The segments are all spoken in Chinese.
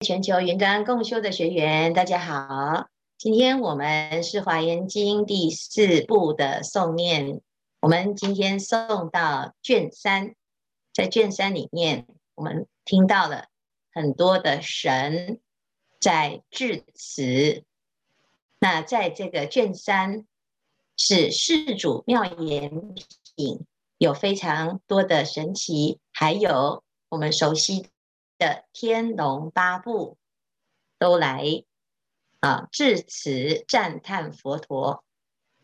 全球云端共修的学员，大家好。今天我们是《华严经》第四部的诵念，我们今天诵到卷三，在卷三里面，我们听到了很多的神在致辞。那在这个卷三，是世主妙言品，有非常多的神奇，还有我们熟悉的天龙八部都来。啊，致辞赞叹佛陀。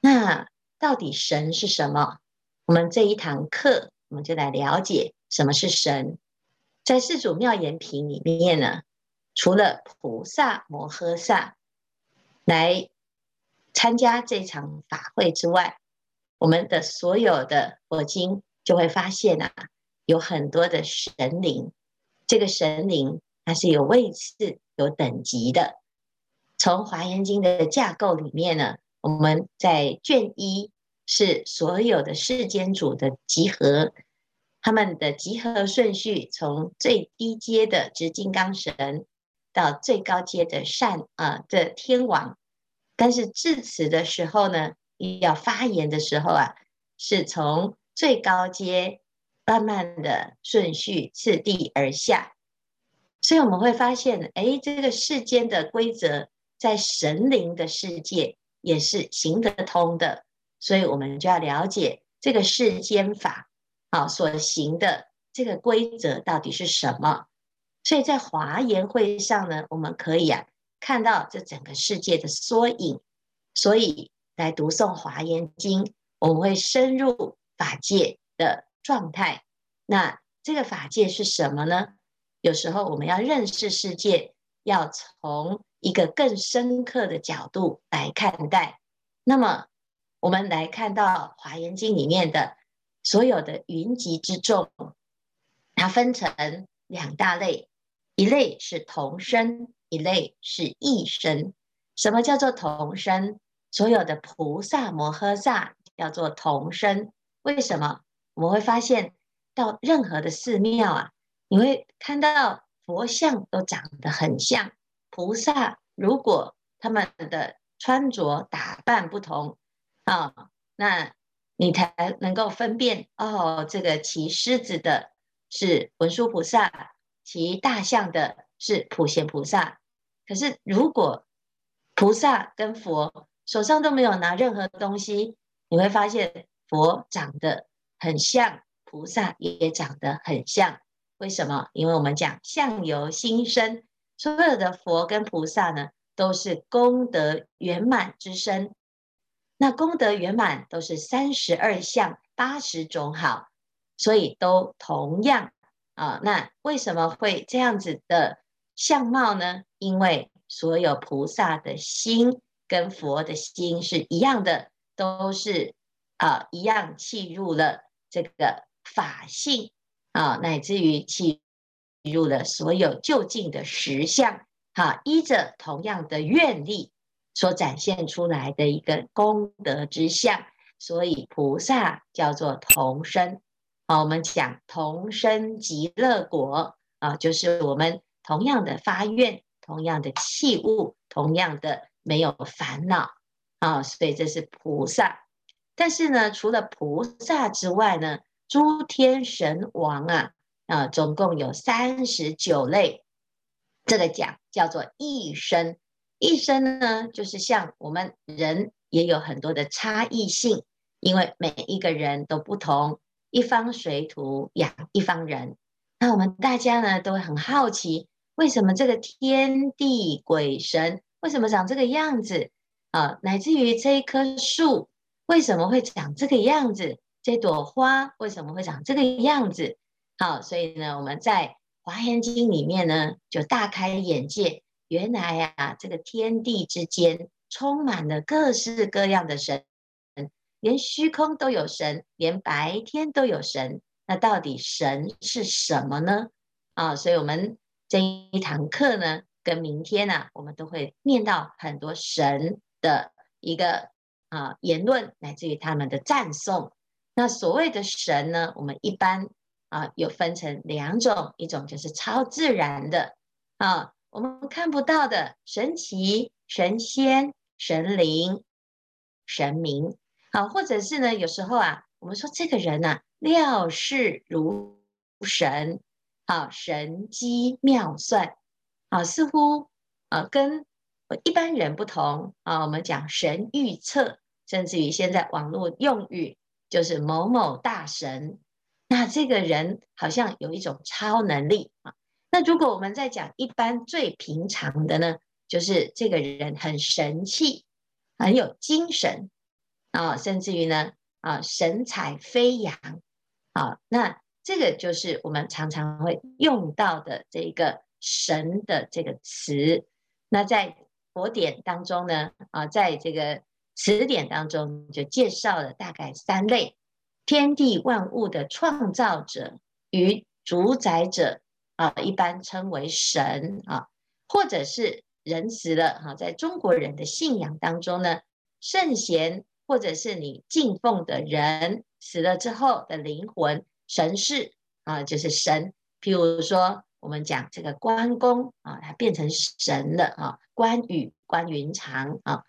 那到底神是什么？我们这一堂课，我们就来了解什么是神。在四祖妙言品里面呢，除了菩萨摩诃萨来参加这场法会之外，我们的所有的佛经就会发现啊，有很多的神灵。这个神灵它是有位次、有等级的。从《华严经》的架构里面呢，我们在卷一是所有的世间主的集合，他们的集合顺序从最低阶的执金刚神到最高阶的善啊的天王，但是致辞的时候呢，要发言的时候啊，是从最高阶慢慢的顺序次第而下，所以我们会发现，哎，这个世间的规则。在神灵的世界也是行得通的，所以我们就要了解这个世间法啊所行的这个规则到底是什么。所以在华严会上呢，我们可以啊看到这整个世界的缩影。所以来读诵华严经，我们会深入法界的状态。那这个法界是什么呢？有时候我们要认识世界，要从一个更深刻的角度来看待，那么我们来看到《华严经》里面的所有的云集之众，它分成两大类，一类是同生，一类是异生。什么叫做同生？所有的菩萨摩诃萨叫做同生。为什么？我们会发现到任何的寺庙啊，你会看到佛像都长得很像。菩萨如果他们的穿着打扮不同啊，那你才能够分辨哦，这个骑狮子的是文殊菩萨，骑大象的是普贤菩萨。可是如果菩萨跟佛手上都没有拿任何东西，你会发现佛长得很像，菩萨也长得很像。为什么？因为我们讲相由心生。所有的佛跟菩萨呢，都是功德圆满之身。那功德圆满都是三十二相八十种好，所以都同样啊。那为什么会这样子的相貌呢？因为所有菩萨的心跟佛的心是一样的，都是啊一样契入了这个法性啊，乃至于起。入了所有究竟的实相，哈，依着同样的愿力所展现出来的一个功德之相，所以菩萨叫做同生。啊，我们讲同生极乐国啊，就是我们同样的发愿，同样的器物，同样的没有烦恼啊，所以这是菩萨。但是呢，除了菩萨之外呢，诸天神王啊。啊，总共有三十九类，这个讲叫做一生。一生呢，就是像我们人也有很多的差异性，因为每一个人都不同，一方水土养一方人。那我们大家呢都会很好奇，为什么这个天地鬼神为什么长这个样子啊？乃至于这一棵树为什么会长这个样子？这朵花为什么会长这个样子？好，所以呢，我们在《华严经》里面呢，就大开眼界。原来呀、啊，这个天地之间充满了各式各样的神，连虚空都有神，连白天都有神。那到底神是什么呢？啊，所以我们这一堂课呢，跟明天呢、啊，我们都会念到很多神的一个啊言论，乃至于他们的赞颂。那所谓的神呢，我们一般。啊，有分成两种，一种就是超自然的啊，我们看不到的神奇、神仙、神灵、神明，啊，或者是呢，有时候啊，我们说这个人啊，料事如神，好，神机妙算，好，似乎啊，跟一般人不同啊。我们讲神预测，甚至于现在网络用语就是某某大神，那这个人好像有一种超能力啊。那如果我们在讲一般最平常的呢，就是这个人很神气，很有精神啊，甚至于呢啊神采飞扬啊，那这个就是我们常常会用到的这个神的这个词。那在佛典当中呢啊，在这个词典当中就介绍了大概三类：天地万物的创造者与主宰者。啊，一般称为神啊，或者是人死了哈，在中国人的信仰当中呢，圣贤或者是你敬奉的人死了之后的灵魂神是啊，就是神。譬如说，我们讲这个关公啊，他变成神了啊，关羽、关云长啊，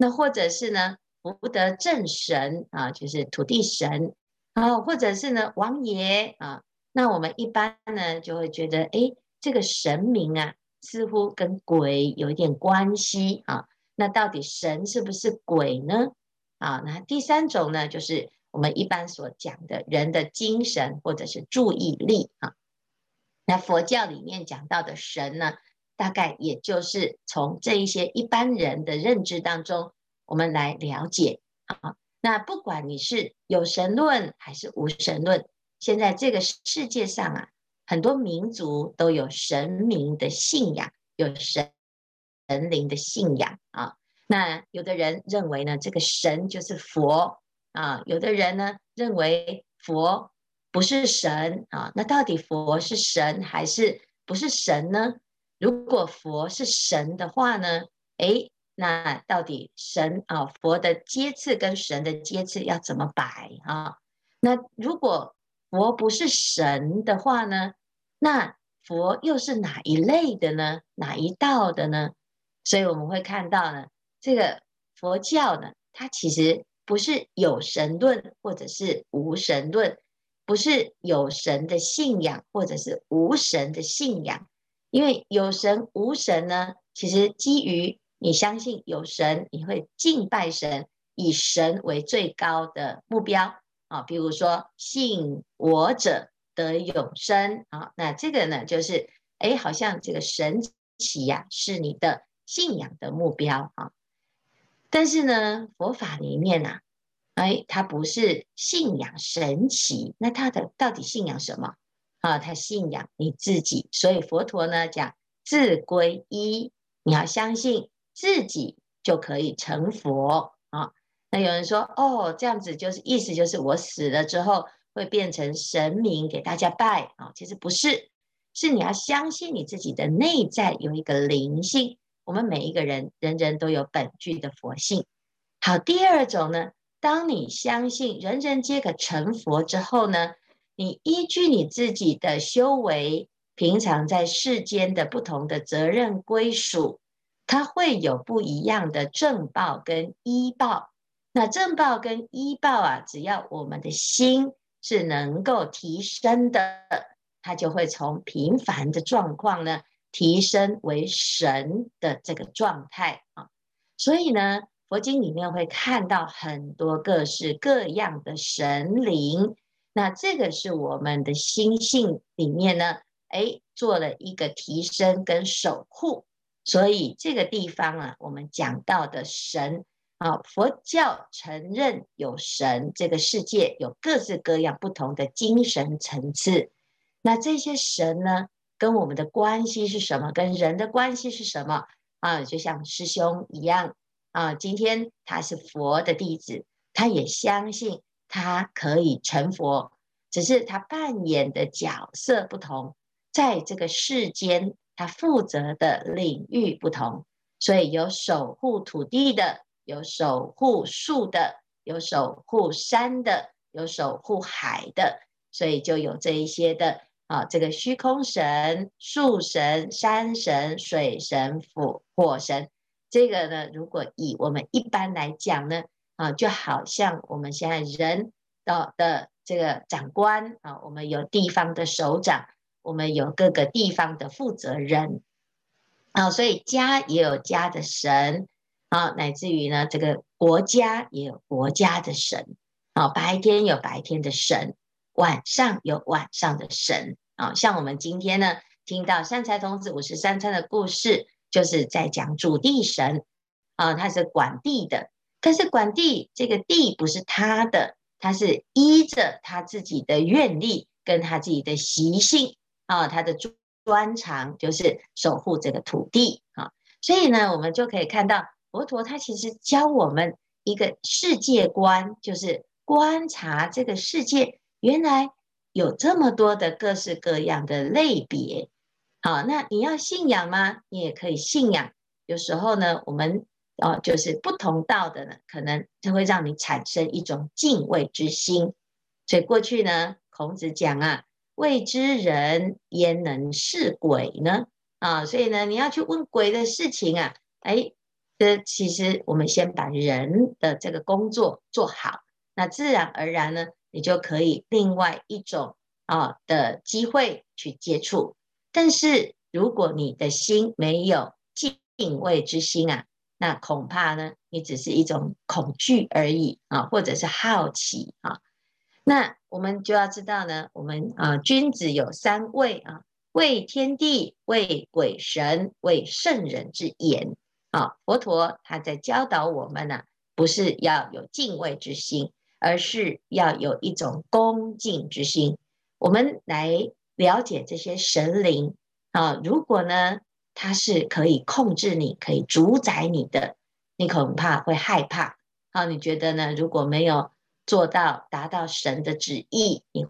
那或者是呢，福德正神啊，就是土地神啊，或者是呢，王爷啊。那我们一般呢，就会觉得，哎，这个神明啊，似乎跟鬼有一点关系啊。那到底神是不是鬼呢？啊，那第三种呢，就是我们一般所讲的人的精神或者是注意力啊。那佛教里面讲到的神呢，大概也就是从这一些一般人的认知当中，我们来了解啊。那不管你是有神论还是无神论。现在这个世界上啊，很多民族都有神明的信仰，有神神灵的信仰啊。那有的人认为呢，这个神就是佛啊；有的人呢认为佛不是神啊。那到底佛是神还是不是神呢？如果佛是神的话呢，诶，那到底神啊，佛的阶次跟神的阶次要怎么摆啊？那如果佛不是神的话呢，那佛又是哪一类的呢？哪一道的呢？所以我们会看到呢，这个佛教呢，它其实不是有神论或者是无神论，不是有神的信仰或者是无神的信仰。因为有神无神呢，其实基于你相信有神，你会敬拜神，以神为最高的目标。啊，比如说信我者得永生啊，那这个呢，就是哎，好像这个神奇呀，是你的信仰的目标啊。但是呢，佛法里面啊，哎，它不是信仰神奇，那它的到底信仰什么啊？他信仰你自己，所以佛陀呢讲自归依，你要相信自己就可以成佛啊。那有人说，哦，这样子就是意思就是我死了之后会变成神明给大家拜啊？其实不是，是你要相信你自己的内在有一个灵性。我们每一个人人人都有本具的佛性。好，第二种呢，当你相信人人皆可成佛之后呢，你依据你自己的修为，平常在世间的不同的责任归属，它会有不一样的正报跟依报。那正报跟依报啊，只要我们的心是能够提升的，它就会从平凡的状况呢，提升为神的这个状态啊。所以呢，佛经里面会看到很多各式各样的神灵，那这个是我们的心性里面呢，哎，做了一个提升跟守护。所以这个地方啊，我们讲到的神。啊，佛教承认有神，这个世界有各式各样不同的精神层次。那这些神呢，跟我们的关系是什么？跟人的关系是什么？啊，就像师兄一样啊，今天他是佛的弟子，他也相信他可以成佛，只是他扮演的角色不同，在这个世间他负责的领域不同，所以有守护土地的。有守护树的，有守护山的，有守护海的，所以就有这一些的啊，这个虚空神、树神、山神、水神、火火神，这个呢，如果以我们一般来讲呢，啊，就好像我们现在人的的这个长官啊，我们有地方的首长，我们有各个地方的负责人，啊，所以家也有家的神，啊，乃至于呢，这个国家也有国家的神，啊，白天有白天的神，晚上有晚上的神，啊，像我们今天呢，听到善财童子五十三参的故事，就是在讲主地神，啊，他是管地的。但是管地这个地不是他的，他是依着他自己的愿力跟他自己的习性啊，他的专长就是守护这个土地啊。所以呢，我们就可以看到佛陀他其实教我们一个世界观，就是观察这个世界原来有这么多的各式各样的类别。好，那你要信仰吗？你也可以信仰。有时候呢，我们。哦，就是不同道的呢，可能就会让你产生一种敬畏之心。所以过去呢，孔子讲啊，未知人焉能是鬼呢？啊，所以呢，你要去问鬼的事情啊，哎，这其实我们先把人的这个工作做好，那自然而然呢，你就可以另外一种啊的机会去接触。但是如果你的心没有敬畏之心啊，那恐怕呢，你只是一种恐惧而已啊，或者是好奇啊。那我们就要知道呢，我们啊，君子有三畏啊：畏天地，畏鬼神，畏圣人之言啊。佛陀他在教导我们呢、不是要有敬畏之心，而是要有一种恭敬之心。我们来了解这些神灵啊，如果呢，它是可以控制你，可以主宰你的，你恐怕会害怕。好，你觉得呢？如果没有做到达到神的旨意，你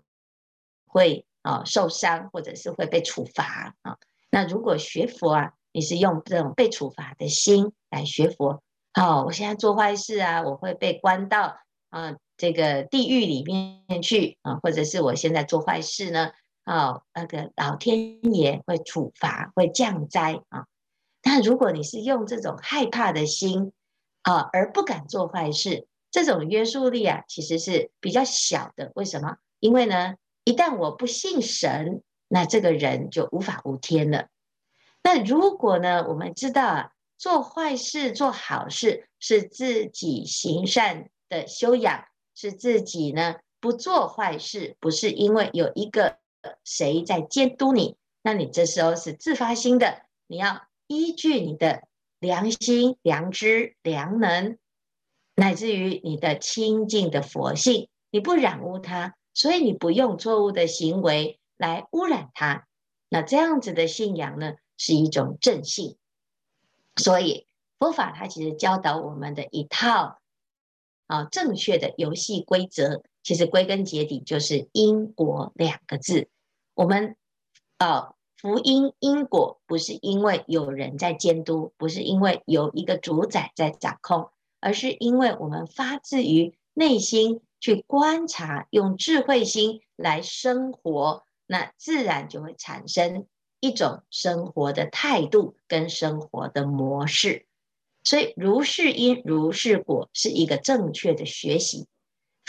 会啊受伤，或者是会被处罚啊。那如果学佛啊，你是用这种被处罚的心来学佛，好，我现在做坏事啊，我会被关到啊这个地狱里面去啊，或者是我现在做坏事呢？哦，那个老天爷会处罚，会降灾啊。但如果你是用这种害怕的心啊，而不敢做坏事，这种约束力啊，其实是比较小的。为什么？因为呢，一旦我不信神，那这个人就无法无天了。那如果呢，我们知道啊，做坏事、做好事是自己行善的修养，是自己呢不做坏事，不是因为有一个。谁在监督你？那你这时候是自发心的，你要依据你的良心、良知、良能，乃至于你的清净的佛性，你不染污它，所以你不用错误的行为来污染它。那这样子的信仰呢，是一种正信。所以佛法它其实教导我们的一套啊正确的游戏规则。其实归根结底就是因果两个字。我们啊，福因因果不是因为有人在监督，不是因为有一个主宰在掌控，而是因为我们发自于内心去观察，用智慧心来生活，那自然就会产生一种生活的态度跟生活的模式。所以如是因如是果是一个正确的学习。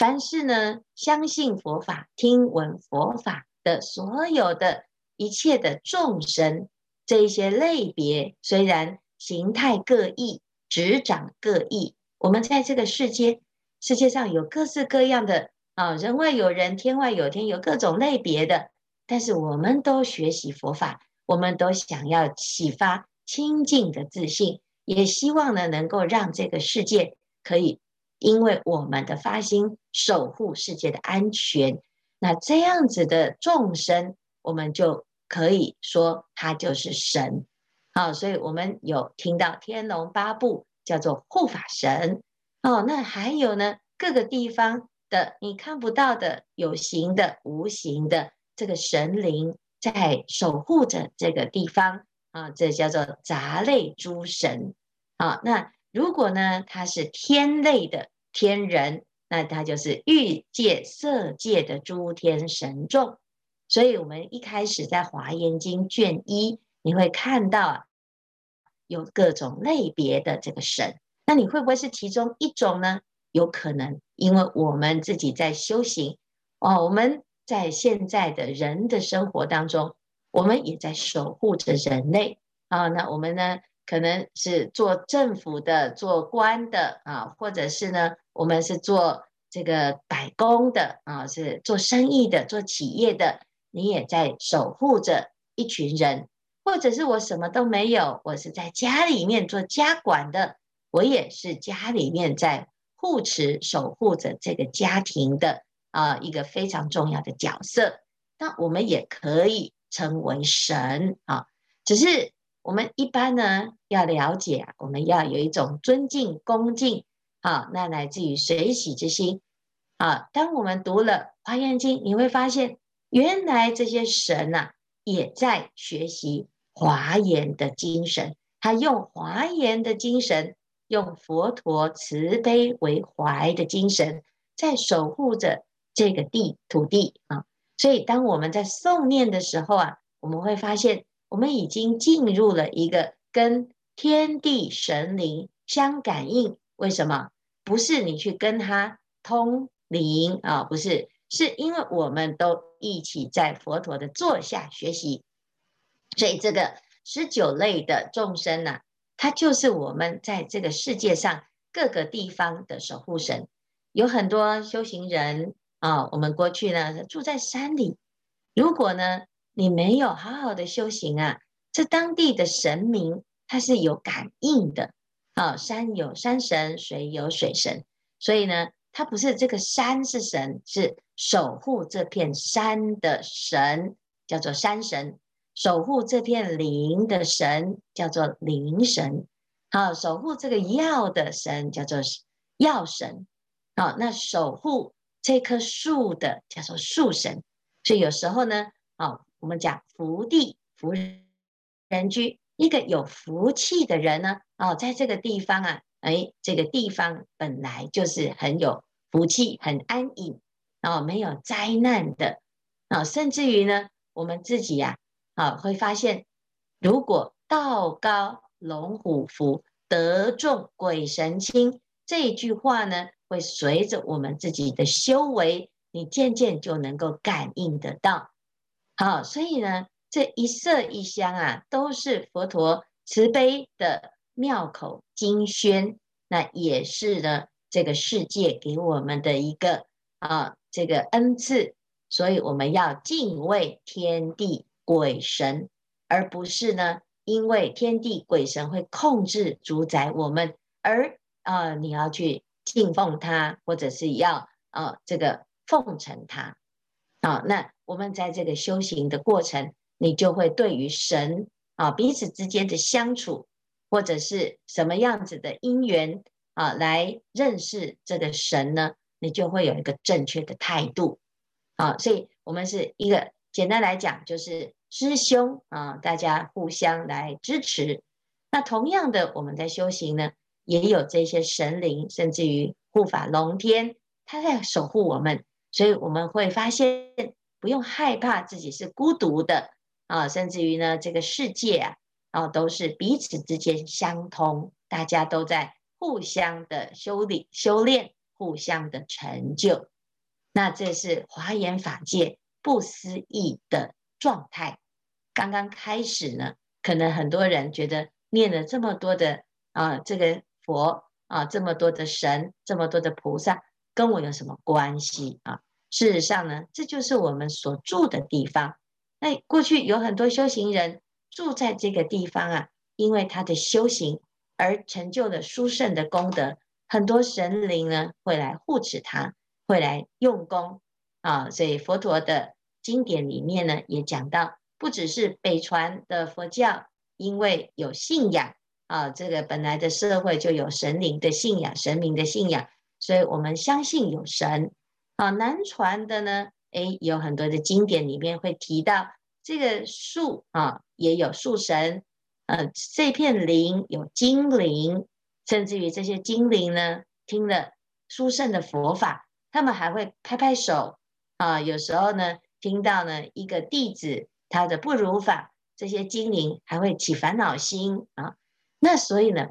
凡是呢，相信佛法、听闻佛法的所有的一切的众生，这一些类别虽然形态各异、执掌各异，我们在这个世界世界上有各式各样的啊，人外有人，天外有天，有各种类别的，但是我们都学习佛法，我们都想要启发清净的自信，也希望呢，能够让这个世界可以。因为我们的发心守护世界的安全，那这样子的众生，我们就可以说他就是神。好，所以我们有听到天龙八部叫做护法神。哦，那还有呢，各个地方的你看不到的有形的、无形的这个神灵在守护着这个地方啊，这叫做杂类诸神。好，那。如果呢，他是天类的天人，那他就是欲界、色界的诸天神众。所以我们一开始在《华严经》卷一，你会看到，有各种类别的这个神。那你会不会是其中一种呢？有可能，因为我们自己在修行哦，我们在现在的人的生活当中，我们也在守护着人类啊。那我们呢，可能是做政府的、做官的啊，或者是呢，我们是做这个百工的啊，是做生意的、做企业的。你也在守护着一群人，或者是我什么都没有，我是在家里面做家管的，我也是家里面在护持、守护着这个家庭的啊一个非常重要的角色。那我们也可以称为神啊，只是我们一般呢要了解，我们要有一种尊敬、恭敬啊，那来自于随喜之心啊。当我们读了《华严经》，你会发现。原来这些神呐、也在学习华严的精神。他用华严的精神，用佛陀慈悲为怀的精神，在守护着这个地土地啊。所以，当我们在诵念的时候啊，我们会发现，我们已经进入了一个跟天地神灵相感应。为什么？不是你去跟他通灵啊，不是。是因为我们都一起在佛陀的座下学习，所以这个十九类的众生呢、啊，他就是我们在这个世界上各个地方的守护神。有很多修行人啊，我们过去呢住在山里，如果呢你没有好好的修行啊，这当地的神明他是有感应的啊，山有山神，水有水神，所以呢。他不是这个山是神，是守护这片山的神，叫做山神；守护这片林的神，叫做林神。好，守护这个药的神，叫做药神。好，那守护这棵树的叫做树神。所以有时候呢，好，我们讲福地福人居，一个有福气的人呢，哦，在这个地方啊。哎，这个地方本来就是很有福气、很安隐，哦没有灾难的啊，甚至于呢，我们自己呀，啊，会发现，如果道高龙虎伏，德重鬼神亲，这句话呢，会随着我们自己的修为，你渐渐就能够感应得到。好，所以呢，这一色一香啊，都是佛陀慈悲的。妙口金轩，那也是呢，这个世界给我们的一个啊，这个恩赐，所以我们要敬畏天地鬼神，而不是呢，因为天地鬼神会控制主宰我们，而啊，你要去敬奉他，或者是要啊，这个奉承他啊，那我们在这个修行的过程，你就会对于神啊，彼此之间的相处。或者是什么样子的因缘啊，来认识这个神呢？你就会有一个正确的态度啊。所以，我们是一个简单来讲，就是师兄啊，大家互相来支持。那同样的，我们在修行呢，也有这些神灵，甚至于护法龙天，他在守护我们。所以，我们会发现不用害怕自己是孤独的啊，甚至于呢，这个世界啊。啊，都是彼此之间相通，大家都在互相的修理、修炼，互相的成就。那这是华严法界不思议的状态。刚刚开始呢，可能很多人觉得念了这么多的啊，这个佛啊，这么多的神，这么多的菩萨，跟我有什么关系啊？事实上呢，这就是我们所住的地方。那过去有很多修行人。住在这个地方啊，因为他的修行而成就了殊胜的功德，很多神灵呢会来护持他，会来用功啊。所以佛陀的经典里面呢也讲到，不只是北传的佛教，因为有信仰啊，这个本来的社会就有神灵的信仰、神明的信仰，所以我们相信有神啊。南传的呢，诶，有很多的经典里面会提到。这个树啊，也有树神，呃，这片林有精灵，甚至于这些精灵呢，听了殊胜的佛法，他们还会拍拍手啊。有时候呢，听到呢一个弟子他的不如法，这些精灵还会起烦恼心啊。那所以呢，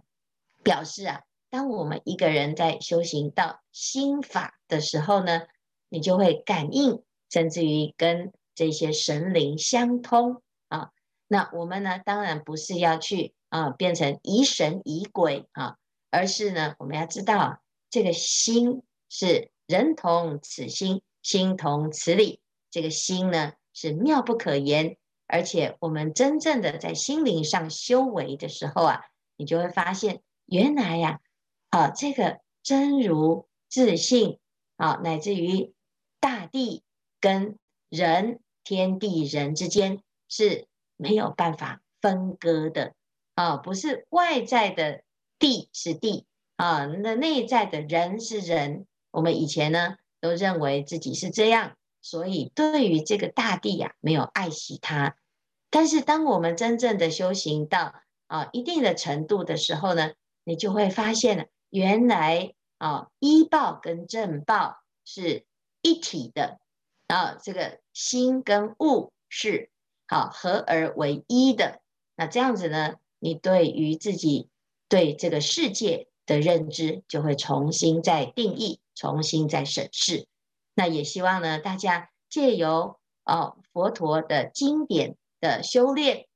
表示啊，当我们一个人在修行到心法的时候呢，你就会感应，甚至于跟这些神灵相通啊。那我们呢，当然不是要去啊变成疑神疑鬼啊，而是呢，我们要知道这个心是人同此心，心同此理。这个心呢是妙不可言，而且我们真正的在心灵上修为的时候啊，你就会发现，原来呀，啊这个真如自信啊，乃至于大地跟人、天地人之间是。没有办法分割的啊，不是外在的地是地啊，那内在的人是人。我们以前呢都认为自己是这样，所以对于这个大地呀，没有爱惜它。但是当我们真正的修行到啊一定的程度的时候呢，你就会发现了原来啊医报跟正报是一体的啊，这个心跟物是。好，合而为一的，那这样子呢，你对于自己对这个世界的认知就会重新再定义，重新再审视。那也希望呢，大家借由哦佛陀的经典的修炼，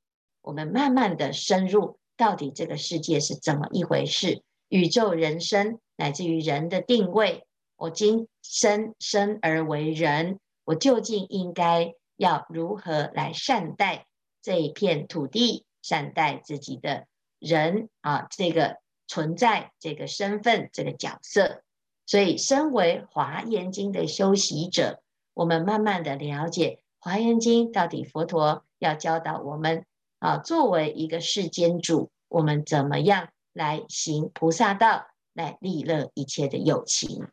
我们慢慢的深入到底这个世界是怎么一回事，宇宙人生乃至于人的定位，我今生生而为人，我究竟应该。要如何来善待这一片土地，善待自己的人啊？这个存在，这个身份，这个角色。所以，身为华严经的修习者，我们慢慢的了解华严经到底佛陀要教导我们啊，作为一个世间主，我们怎么样来行菩萨道，来利乐一切的友情。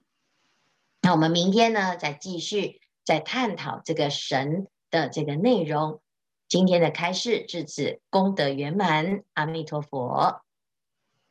那我们明天呢，再继续。再探讨这个神的这个内容，今天的开示至此功德圆满，阿弥陀佛。